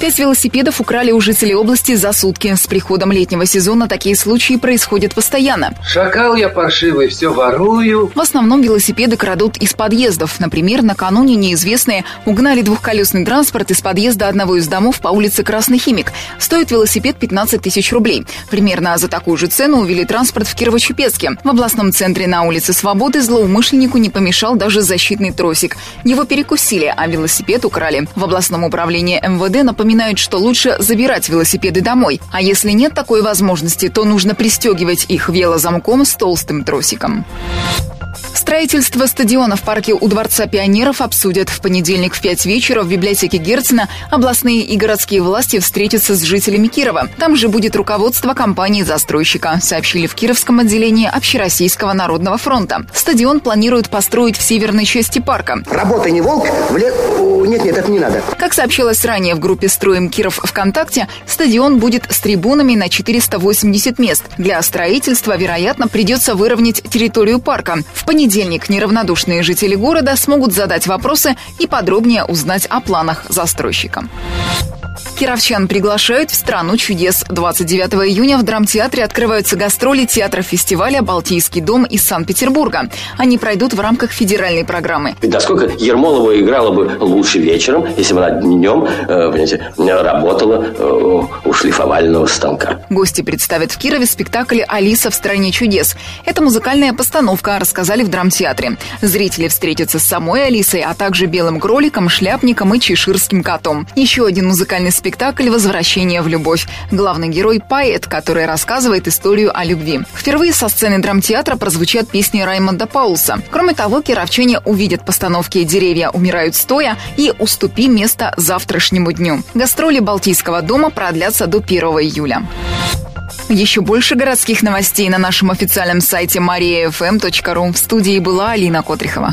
Пять велосипедов украли у жителей области за сутки. С приходом летнего сезона такие случаи происходят постоянно. Шакал я паршивый, все ворую. В основном велосипеды крадут из подъездов. Например, накануне неизвестные угнали двухколесный транспорт из подъезда одного из домов по улице Красный Химик. Стоит велосипед 15 тысяч рублей. Примерно за такую же цену увели транспорт в Кирово-Чепецке. В областном центре на улице Свободы злоумышленнику не помешал даже защитный тросик. Его перекусили, а велосипед украли. В областном управлении МВД напоминали напоминают, что лучше забирать велосипеды домой. А если нет такой возможности, то нужно пристегивать их велозамком с толстым тросиком. Строительство стадиона в парке у Дворца пионеров обсудят. В понедельник в 5 вечера в библиотеке Герцена областные и городские власти встретятся с жителями Кирова. Там же будет руководство компании-застройщика, сообщили в Кировском отделении Общероссийского народного фронта. Стадион планируют построить в северной части парка. Работа не волк, в лес... Нет, нет, это не надо. Как сообщалось ранее в группе «Строим Киров ВКонтакте», стадион будет с трибунами на 480 мест. Для строительства, вероятно, придется выровнять территорию парка. В понедельник неравнодушные жители города смогут задать вопросы и подробнее узнать о планах застройщика. Кировчан приглашают в «Страну чудес». 29 июня в драмтеатре открываются гастроли театра-фестиваля «Балтийский дом» из Санкт-Петербурга. Они пройдут в рамках федеральной программы. Насколько Ермолова играла бы лучше вечером, если бы она днем, э, понимаете, работала э, у шлифовального станка. Гости представят в Кирове спектакль «Алиса в стране чудес». Это музыкальная постановка, рассказали в драмтеатре. Зрители встретятся с самой Алисой, а также белым кроликом, шляпником и чеширским котом. Еще один музыкальный спектакль спектакль «Возвращение в любовь». Главный герой – поэт, который рассказывает историю о любви. Впервые со сцены драмтеатра прозвучат песни Раймонда Паулса. Кроме того, кировчане увидят постановки «Деревья умирают стоя» и «Уступи место завтрашнему дню». Гастроли Балтийского дома продлятся до 1 июля. Еще больше городских новостей на нашем официальном сайте mariafm.ru. В студии была Алина Котрихова.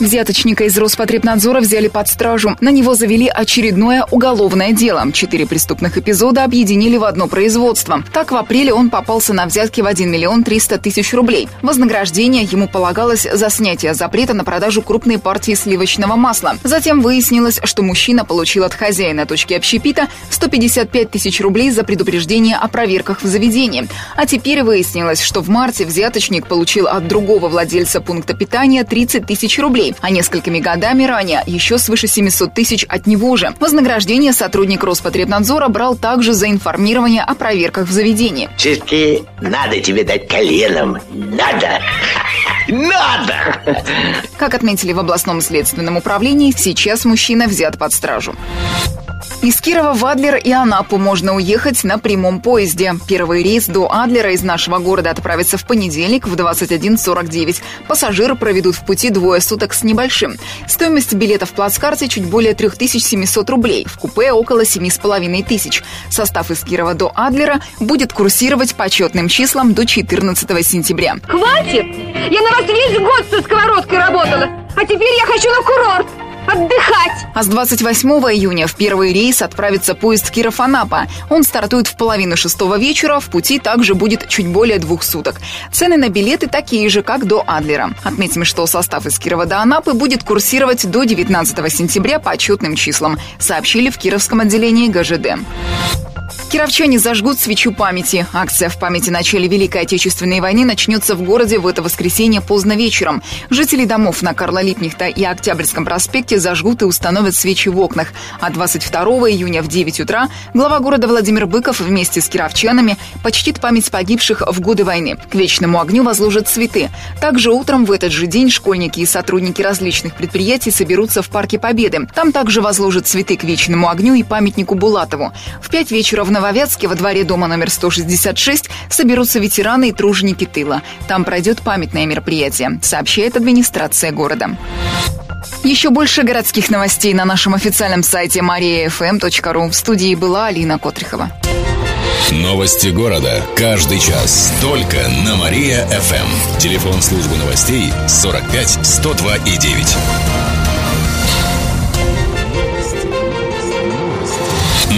Взяточника из Роспотребнадзора взяли под стражу. На него завели очередное уголовное дело. Четыре преступных эпизода объединили в одно производство. Так, в апреле он попался на взятки в 1 миллион 300 тысяч рублей. Вознаграждение ему полагалось за снятие запрета на продажу крупной партии сливочного масла. Затем выяснилось, что мужчина получил от хозяина точки общепита 155 тысяч рублей за предупреждение о проверках в заведении. А теперь выяснилось, что в марте взяточник получил от другого владельца пункта питания 30 тысяч рублей рублей, а несколькими годами ранее еще свыше 700 тысяч от него же. Вознаграждение сотрудник Роспотребнадзора брал также за информирование о проверках в заведении. Все-таки надо тебе дать коленом. Надо. Надо! Как отметили в областном следственном управлении, сейчас мужчина взят под стражу. Из Кирова в Адлер и Анапу можно уехать на прямом поезде. Первый рейс до Адлера из нашего города отправится в понедельник в 21.49. Пассажиры проведут в пути двое суток с небольшим. Стоимость билета в плацкарте чуть более 3700 рублей. В купе около 7,5 тысяч. Состав из Кирова до Адлера будет курсировать по четным числам до 14 сентября. Хватит! Я на вас весь год со сковородкой работала, а теперь я хочу на курорт отдыхать. А с 28 июня в первый рейс отправится поезд Киров-Анапа. Он стартует в половину шестого вечера, в пути также будет чуть более двух суток. Цены на билеты такие же, как до Адлера. Отметим, что состав из Кирова до Анапы будет курсировать до 19 сентября по отчетным числам, сообщили в Кировском отделении ГЖД. Кировчане зажгут свечу памяти. Акция в памяти начале Великой Отечественной войны начнется в городе в это воскресенье поздно вечером. Жители домов на Карла Липнихта и Октябрьском проспекте зажгут и установят свечи в окнах. А 22 июня в 9 утра глава города Владимир Быков вместе с кировчанами почтит память погибших в годы войны. К вечному огню возложат цветы. Также утром в этот же день школьники и сотрудники различных предприятий соберутся в Парке Победы. Там также возложат цветы к вечному огню и памятнику Булатову. В 5 вечера в Нововятске во дворе дома номер 166 соберутся ветераны и труженики тыла. Там пройдет памятное мероприятие, сообщает администрация города. Еще больше городских новостей на нашем официальном сайте mariafm.ru. В студии была Алина Котрихова. Новости города. Каждый час. Только на Мария-ФМ. Телефон службы новостей 45 102 и 9.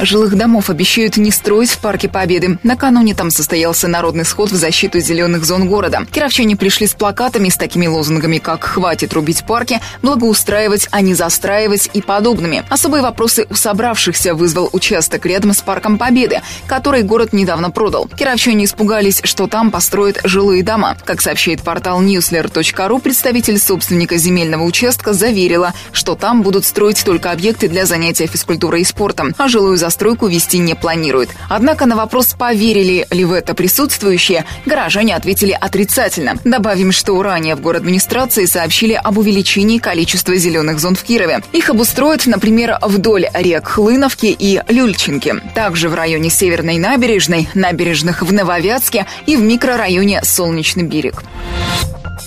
Жилых домов обещают не строить в парке Победы. Накануне там состоялся народный сход в защиту зеленых зон города. Кировчане пришли с плакатами с такими лозунгами, как «Хватит рубить парки», «Благоустраивать, а не застраивать» и подобными. Особые вопросы у собравшихся вызвал участок рядом с парком Победы, который город недавно продал. Кировчане испугались, что там построят жилые дома. Как сообщает портал newsler.ru, представитель собственника земельного участка заверила, что там будут строить только объекты для занятия физкультурой и спортом, а жилую застройку вести не планирует. Однако на вопрос, поверили ли в это присутствующие, горожане ответили отрицательно. Добавим, что ранее в город администрации сообщили об увеличении количества зеленых зон в Кирове. Их обустроят, например, вдоль рек Хлыновки и Люльчинки. Также в районе Северной набережной, набережных в Нововятске и в микрорайоне Солнечный берег.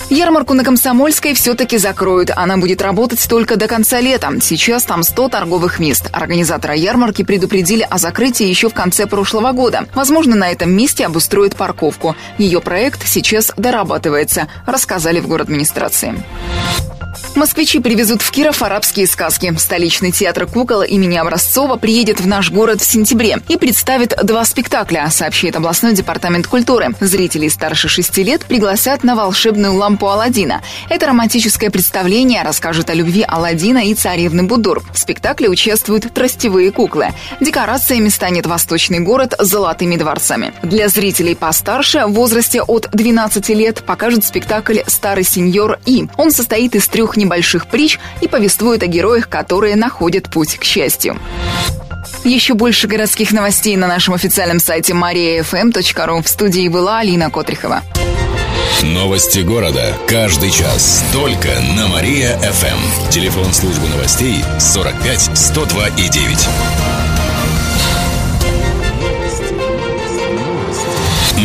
Ярмарку на Комсомольской все-таки закроют. Она будет работать только до конца лета. Сейчас там 100 торговых мест. Организаторы ярмарки предупредили о закрытии еще в конце прошлого года. Возможно, на этом месте обустроят парковку. Ее проект сейчас дорабатывается, рассказали в город администрации. Москвичи привезут в Киров арабские сказки. Столичный театр кукол имени Образцова приедет в наш город в сентябре и представит два спектакля, сообщает областной департамент культуры. Зрителей старше шести лет пригласят на волшебную лампу Алладина. Это романтическое представление расскажет о любви Алладина и царевны Будур. В спектакле участвуют тростевые куклы. Декорациями станет восточный город с золотыми дворцами. Для зрителей постарше в возрасте от 12 лет покажет спектакль «Старый сеньор И». Он состоит из трех небольших притч и повествует о героях, которые находят путь к счастью. Еще больше городских новостей на нашем официальном сайте mariafm.ru. В студии была Алина Котрихова. Новости города. Каждый час. Только на Мария-ФМ. Телефон службы новостей 45 102 и 9.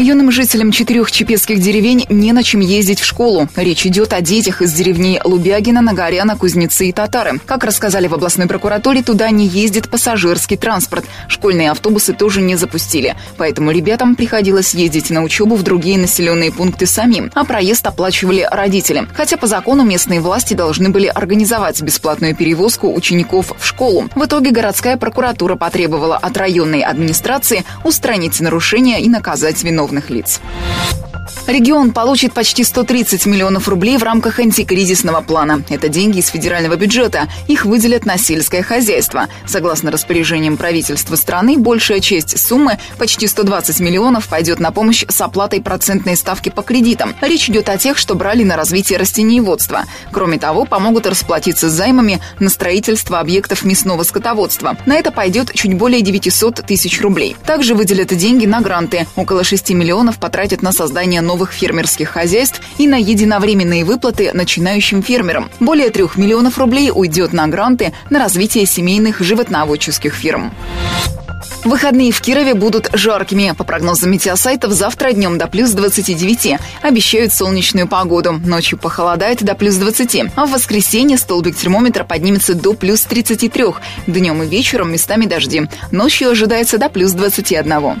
Юным жителям четырех чепецких деревень не на чем ездить в школу. Речь идет о детях из деревней Лубягина, Нагоряна, Кузнецы и Татары. Как рассказали в областной прокуратуре, туда не ездит пассажирский транспорт. Школьные автобусы тоже не запустили. Поэтому ребятам приходилось ездить на учебу в другие населенные пункты самим, а проезд оплачивали родители. Хотя по закону местные власти должны были организовать бесплатную перевозку учеников в школу. В итоге городская прокуратура потребовала от районной администрации устранить нарушения и наказать виновных уголовных лиц. Регион получит почти 130 миллионов рублей в рамках антикризисного плана. Это деньги из федерального бюджета. Их выделят на сельское хозяйство. Согласно распоряжениям правительства страны, большая часть суммы, почти 120 миллионов, пойдет на помощь с оплатой процентной ставки по кредитам. Речь идет о тех, что брали на развитие растениеводства. Кроме того, помогут расплатиться с займами на строительство объектов мясного скотоводства. На это пойдет чуть более 900 тысяч рублей. Также выделят деньги на гранты. Около 6 миллионов потратят на создание новых фермерских хозяйств и на единовременные выплаты начинающим фермерам. Более трех миллионов рублей уйдет на гранты на развитие семейных животноводческих фирм. Выходные в Кирове будут жаркими. По прогнозам метеосайтов, завтра днем до плюс 29. Обещают солнечную погоду. Ночью похолодает до плюс 20. А в воскресенье столбик термометра поднимется до плюс 33. Днем и вечером местами дожди. Ночью ожидается до плюс 21.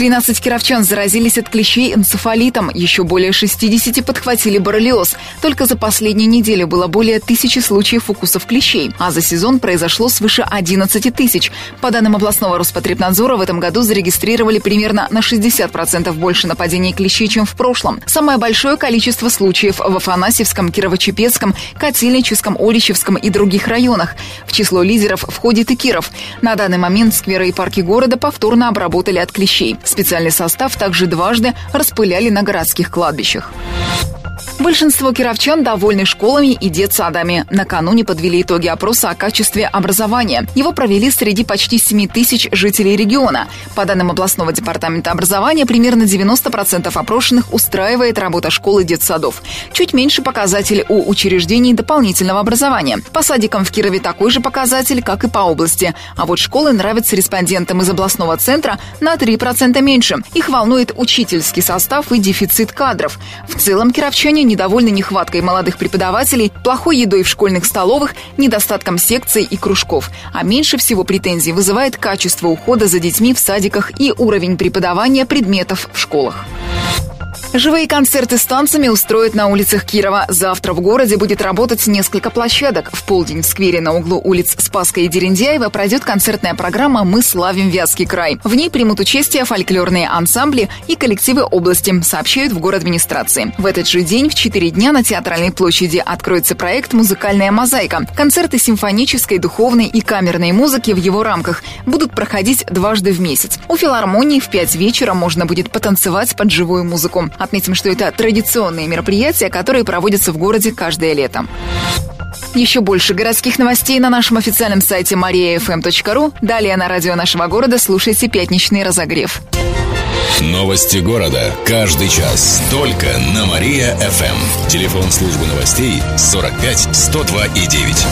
13 кировчан заразились от клещей энцефалитом, еще более 60 подхватили боррелиоз. Только за последнюю неделю было более тысячи случаев укусов клещей, а за сезон произошло свыше 11 тысяч. По данным областного Роспотребнадзора, в этом году зарегистрировали примерно на 60% больше нападений клещей, чем в прошлом. Самое большое количество случаев в Афанасьевском, Кирово-Чепецком, Котельническом, Олищевском и других районах. В число лидеров входит и Киров. На данный момент скверы и парки города повторно обработали от клещей. Специальный состав также дважды распыляли на городских кладбищах. Большинство кировчан довольны школами и детсадами. Накануне подвели итоги опроса о качестве образования. Его провели среди почти 7 тысяч жителей региона. По данным областного департамента образования, примерно 90% опрошенных устраивает работа школ и детсадов. Чуть меньше показатель у учреждений дополнительного образования. По садикам в Кирове такой же показатель, как и по области. А вот школы нравятся респондентам из областного центра на 3% меньше. Их волнует учительский состав и дефицит кадров. В целом кировчане недовольны нехваткой молодых преподавателей, плохой едой в школьных столовых, недостатком секций и кружков. А меньше всего претензий вызывает качество ухода за детьми в садиках и уровень преподавания предметов в школах. Живые концерты с танцами устроят на улицах Кирова. Завтра в городе будет работать несколько площадок. В полдень в сквере на углу улиц Спаска и Дерендяева пройдет концертная программа «Мы славим Вятский край». В ней примут участие фольклорные ансамбли и коллективы области, сообщают в город администрации. В этот же день в 4 дня на Театральной площади откроется проект «Музыкальная мозаика». Концерты симфонической, духовной и камерной музыки в его рамках будут проходить дважды в месяц. У филармонии в 5 вечера можно будет потанцевать под живую музыку. Отметим, что это традиционные мероприятия, которые проводятся в городе каждое лето. Еще больше городских новостей на нашем официальном сайте mariafm.ru. Далее на радио нашего города слушайте «Пятничный разогрев». Новости города. Каждый час. Только на Мария-ФМ. Телефон службы новостей 45 102 и 9.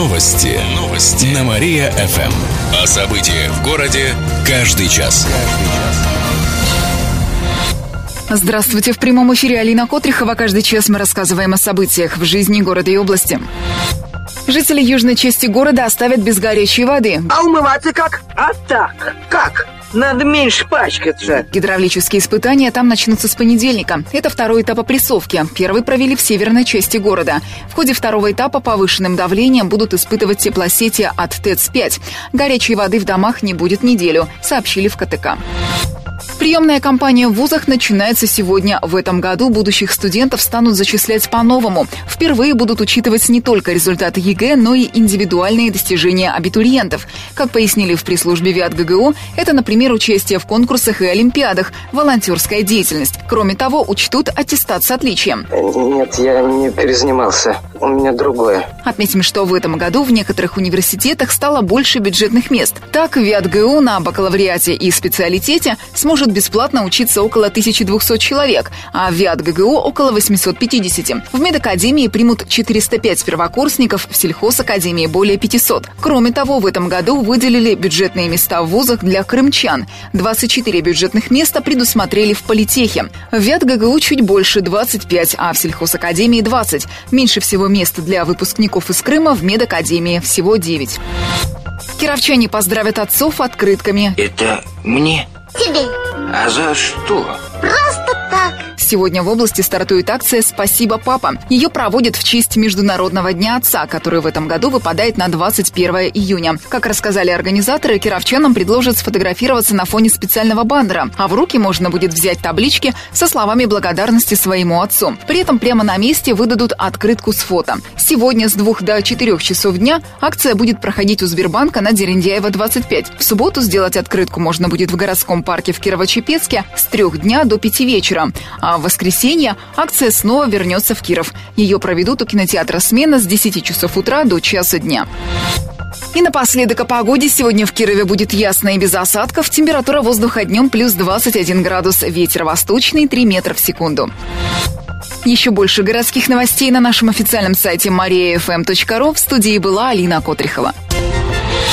Новости. Новости. На Мария-ФМ. О событиях в городе каждый час. Здравствуйте. В прямом эфире Алина Котрихова. Каждый час мы рассказываем о событиях в жизни города и области. Жители южной части города оставят без горячей воды. А умываться как? А так. Как? Надо меньше пачкаться. Гидравлические испытания там начнутся с понедельника. Это второй этап опрессовки. Первый провели в северной части города. В ходе второго этапа повышенным давлением будут испытывать теплосети от ТЭЦ-5. Горячей воды в домах не будет неделю, сообщили в КТК. Приемная кампания в вузах начинается сегодня. В этом году будущих студентов станут зачислять по-новому. Впервые будут учитывать не только результаты ЕГЭ, но и индивидуальные достижения абитуриентов. Как пояснили в пресс-службе ВятГГУ, это, например, участие в конкурсах и олимпиадах, волонтерская деятельность. Кроме того, учтут аттестат с отличием. Нет, я не перезанимался. У меня другое. Отметим, что в этом году в некоторых университетах стало больше бюджетных мест. Так, ВятГУ на бакалавриате и специалитете сможет бесплатно учиться около 1200 человек, а в ВИАТ ГГУ около 850. В медакадемии примут 405 первокурсников, в сельхозакадемии более 500. Кроме того, в этом году выделили бюджетные места в вузах для крымчан. 24 бюджетных места предусмотрели в политехе. В ВИАТ ГГУ чуть больше 25, а в сельхозакадемии 20. Меньше всего мест для выпускников из Крыма в медакадемии всего 9. Кировчане поздравят отцов открытками. Это мне? Тебе. А за что? Сегодня в области стартует акция «Спасибо, папа». Ее проводят в честь Международного дня отца, который в этом году выпадает на 21 июня. Как рассказали организаторы, кировчанам предложат сфотографироваться на фоне специального бандера, а в руки можно будет взять таблички со словами благодарности своему отцу. При этом прямо на месте выдадут открытку с фото. Сегодня с 2 до 4 часов дня акция будет проходить у Сбербанка на Дерендяева 25. В субботу сделать открытку можно будет в городском парке в Кирово-Чепецке с 3 дня до 5 вечера. А в воскресенье акция снова вернется в Киров. Ее проведут у кинотеатра «Смена» с 10 часов утра до часа дня. И напоследок о погоде. Сегодня в Кирове будет ясно и без осадков. Температура воздуха днем плюс 21 градус. Ветер восточный 3 метра в секунду. Еще больше городских новостей на нашем официальном сайте mariafm.ru. В студии была Алина Котрихова.